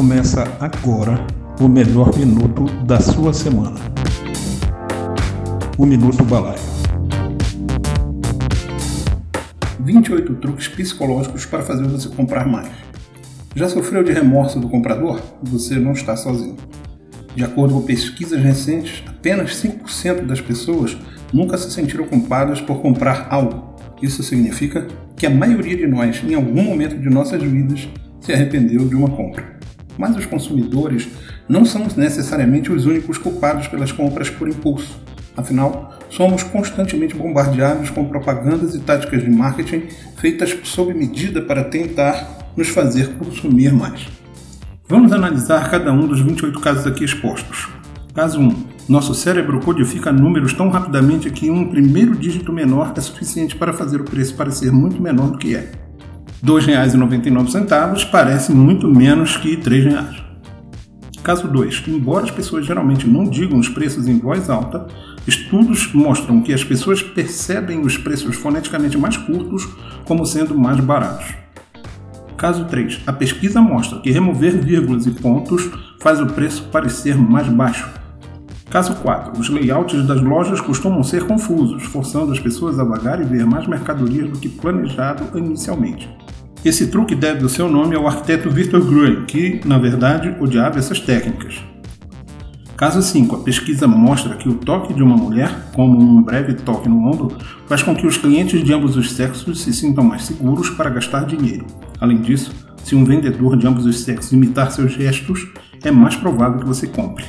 Começa agora o melhor minuto da sua semana. O Minuto Balaio. 28 truques psicológicos para fazer você comprar mais. Já sofreu de remorso do comprador? Você não está sozinho. De acordo com pesquisas recentes, apenas 5% das pessoas nunca se sentiram culpadas por comprar algo. Isso significa que a maioria de nós, em algum momento de nossas vidas, se arrependeu de uma compra. Mas os consumidores não são necessariamente os únicos culpados pelas compras por impulso. Afinal, somos constantemente bombardeados com propagandas e táticas de marketing feitas sob medida para tentar nos fazer consumir mais. Vamos analisar cada um dos 28 casos aqui expostos. Caso 1. Nosso cérebro codifica números tão rapidamente que um primeiro dígito menor é suficiente para fazer o preço parecer muito menor do que é. R$ 2,99 parece muito menos que R$ 3,00. Caso 2. Embora as pessoas geralmente não digam os preços em voz alta, estudos mostram que as pessoas percebem os preços foneticamente mais curtos como sendo mais baratos. Caso 3. A pesquisa mostra que remover vírgulas e pontos faz o preço parecer mais baixo. Caso 4. Os layouts das lojas costumam ser confusos, forçando as pessoas a vagar e ver mais mercadorias do que planejado inicialmente. Esse truque deve o seu nome ao arquiteto Victor Gruen, que, na verdade, odiava essas técnicas. Caso 5. A pesquisa mostra que o toque de uma mulher, como um breve toque no ombro, faz com que os clientes de ambos os sexos se sintam mais seguros para gastar dinheiro. Além disso, se um vendedor de ambos os sexos imitar seus gestos, é mais provável que você compre.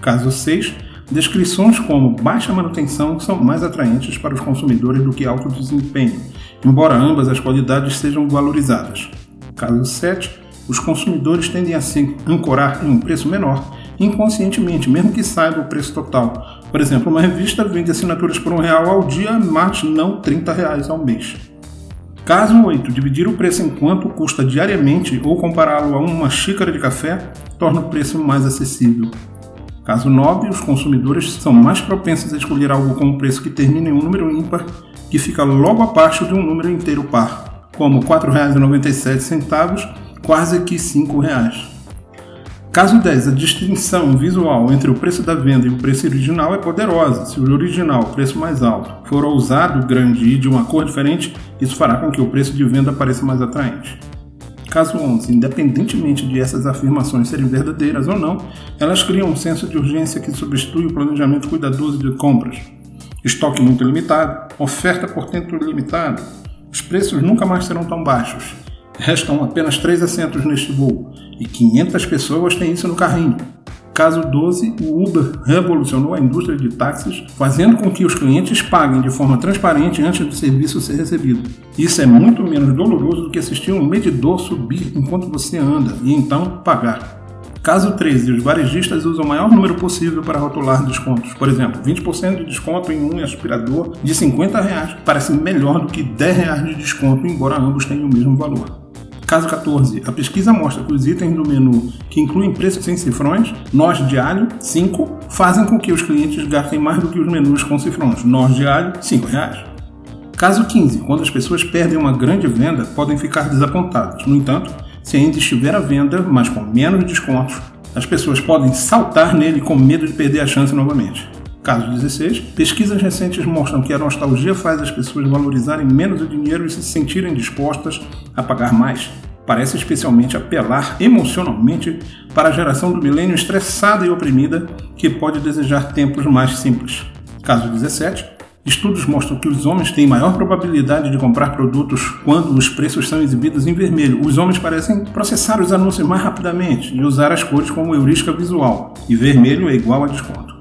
Caso 6, descrições como baixa manutenção são mais atraentes para os consumidores do que alto desempenho, embora ambas as qualidades sejam valorizadas. Caso 7, os consumidores tendem a se ancorar em um preço menor inconscientemente, mesmo que saiba o preço total. Por exemplo, uma revista vende assinaturas por um real ao dia, mas não 30 reais ao mês. Caso 8. Dividir o preço em quanto custa diariamente ou compará-lo a uma xícara de café torna o preço mais acessível. Caso 9, os consumidores são mais propensos a escolher algo com um preço que termina em um número ímpar que fica logo abaixo de um número inteiro par, como R$ 4,97, quase que R$ 5,00. Caso 10, a distinção visual entre o preço da venda e o preço original é poderosa. Se o original, o preço mais alto, for ousado, grande e de uma cor diferente, isso fará com que o preço de venda pareça mais atraente. Caso 11, independentemente de essas afirmações serem verdadeiras ou não, elas criam um senso de urgência que substitui o planejamento cuidadoso de compras. Estoque muito limitado, oferta por tempo limitado, os preços nunca mais serão tão baixos. Restam apenas três assentos neste voo e 500 pessoas têm isso no carrinho. Caso 12, o Uber revolucionou a indústria de táxis, fazendo com que os clientes paguem de forma transparente antes do serviço ser recebido. Isso é muito menos doloroso do que assistir um medidor subir enquanto você anda e então pagar. Caso 13, os varejistas usam o maior número possível para rotular descontos. Por exemplo, 20% de desconto em um aspirador de 50 reais parece melhor do que 10 reais de desconto, embora ambos tenham o mesmo valor. Caso 14. A pesquisa mostra que os itens do menu que incluem preços sem cifrões, nós de alho, 5, fazem com que os clientes gastem mais do que os menus com cifrões, nós de alho, 5 reais. Caso 15. Quando as pessoas perdem uma grande venda, podem ficar desapontadas. No entanto, se ainda estiver à venda, mas com menos descontos, as pessoas podem saltar nele com medo de perder a chance novamente. Caso 16, pesquisas recentes mostram que a nostalgia faz as pessoas valorizarem menos o dinheiro e se sentirem dispostas a pagar mais. Parece especialmente apelar emocionalmente para a geração do milênio estressada e oprimida que pode desejar tempos mais simples. Caso 17, estudos mostram que os homens têm maior probabilidade de comprar produtos quando os preços são exibidos em vermelho. Os homens parecem processar os anúncios mais rapidamente e usar as cores como heurística visual, e vermelho é igual a desconto.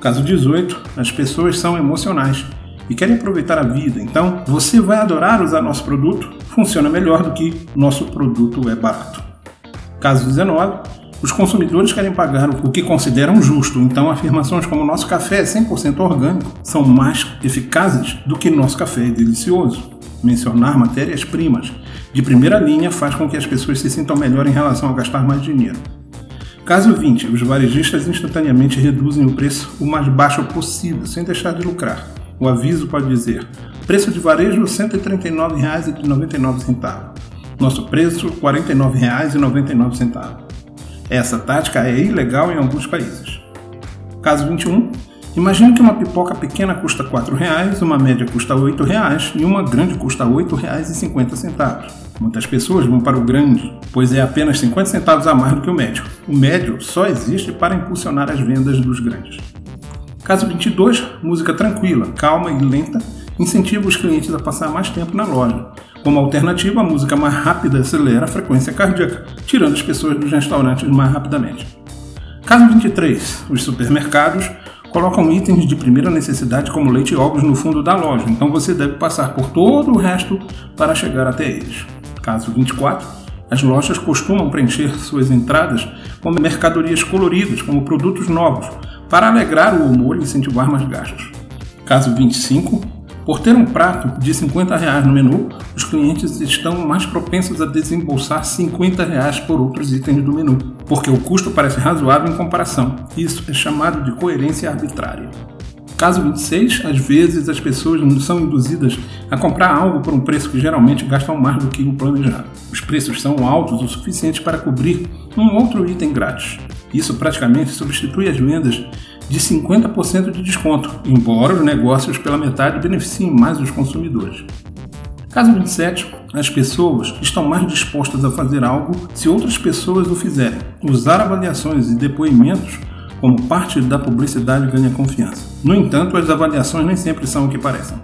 Caso 18, as pessoas são emocionais e querem aproveitar a vida. Então, você vai adorar usar nosso produto, funciona melhor do que nosso produto é barato. Caso 19, os consumidores querem pagar o que consideram justo, então afirmações como nosso café é 100% orgânico são mais eficazes do que nosso café é delicioso. Mencionar matérias-primas de primeira linha faz com que as pessoas se sintam melhor em relação a gastar mais dinheiro. Caso 20, os varejistas instantaneamente reduzem o preço o mais baixo possível, sem deixar de lucrar. O aviso pode dizer: preço de varejo R$ 139,99. Nosso preço R$ 49,99. Essa tática é ilegal em alguns países. Caso 21. Imagine que uma pipoca pequena custa R$ 4,00, uma média custa R$ 8,00 e uma grande custa R$ 8,50. Muitas pessoas vão para o grande, pois é apenas 50 centavos a mais do que o médio. O médio só existe para impulsionar as vendas dos grandes. Caso 22, música tranquila, calma e lenta incentiva os clientes a passar mais tempo na loja. Como alternativa, a música mais rápida acelera a frequência cardíaca, tirando as pessoas dos restaurantes mais rapidamente. Caso 23, os supermercados colocam itens de primeira necessidade como leite e ovos no fundo da loja, então você deve passar por todo o resto para chegar até eles. Caso 24, as lojas costumam preencher suas entradas com mercadorias coloridas, como produtos novos, para alegrar o humor e incentivar mais gastos. Caso 25, por ter um prato de 50 reais no menu, os clientes estão mais propensos a desembolsar 50 reais por outros itens do menu, porque o custo parece razoável em comparação. Isso é chamado de coerência arbitrária. Caso 26, às vezes as pessoas são induzidas a comprar algo por um preço que geralmente gastam mais do que o planejado. Os preços são altos o suficiente para cobrir um outro item grátis. Isso praticamente substitui as vendas de 50% de desconto, embora os negócios pela metade beneficiem mais os consumidores. Caso 27, as pessoas estão mais dispostas a fazer algo se outras pessoas o fizerem. Usar avaliações e depoimentos como parte da publicidade ganha confiança. No entanto, as avaliações nem sempre são o que parecem.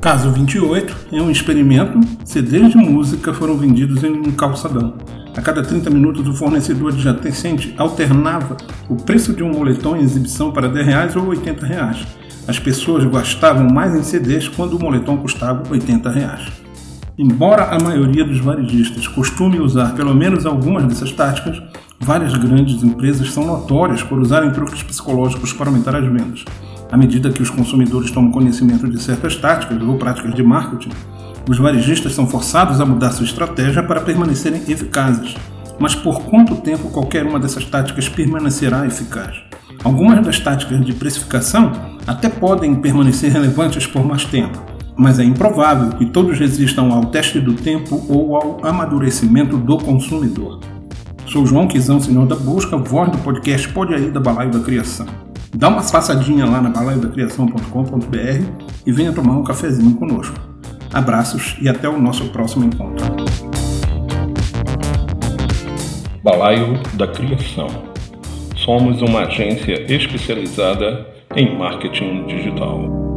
Caso 28 é um experimento: CDs de música foram vendidos em um calçadão. A cada 30 minutos, o fornecedor adjacente alternava o preço de um moletom em exibição para 10 reais ou 80 reais. As pessoas gastavam mais em CDs quando o moletom custava 80 reais. Embora a maioria dos varejistas costume usar pelo menos algumas dessas táticas, várias grandes empresas são notórias por usarem truques psicológicos para aumentar as vendas. À medida que os consumidores tomam conhecimento de certas táticas ou práticas de marketing, os varejistas são forçados a mudar sua estratégia para permanecerem eficazes. Mas por quanto tempo qualquer uma dessas táticas permanecerá eficaz? Algumas das táticas de precificação até podem permanecer relevantes por mais tempo, mas é improvável que todos resistam ao teste do tempo ou ao amadurecimento do consumidor. Sou João Quizão, senhor da busca, voz do podcast Pode Aí da Balaio da Criação. Dá uma passadinha lá na balaiodacriação.com.br e venha tomar um cafezinho conosco. Abraços e até o nosso próximo encontro. Balaio da Criação. Somos uma agência especializada em marketing digital.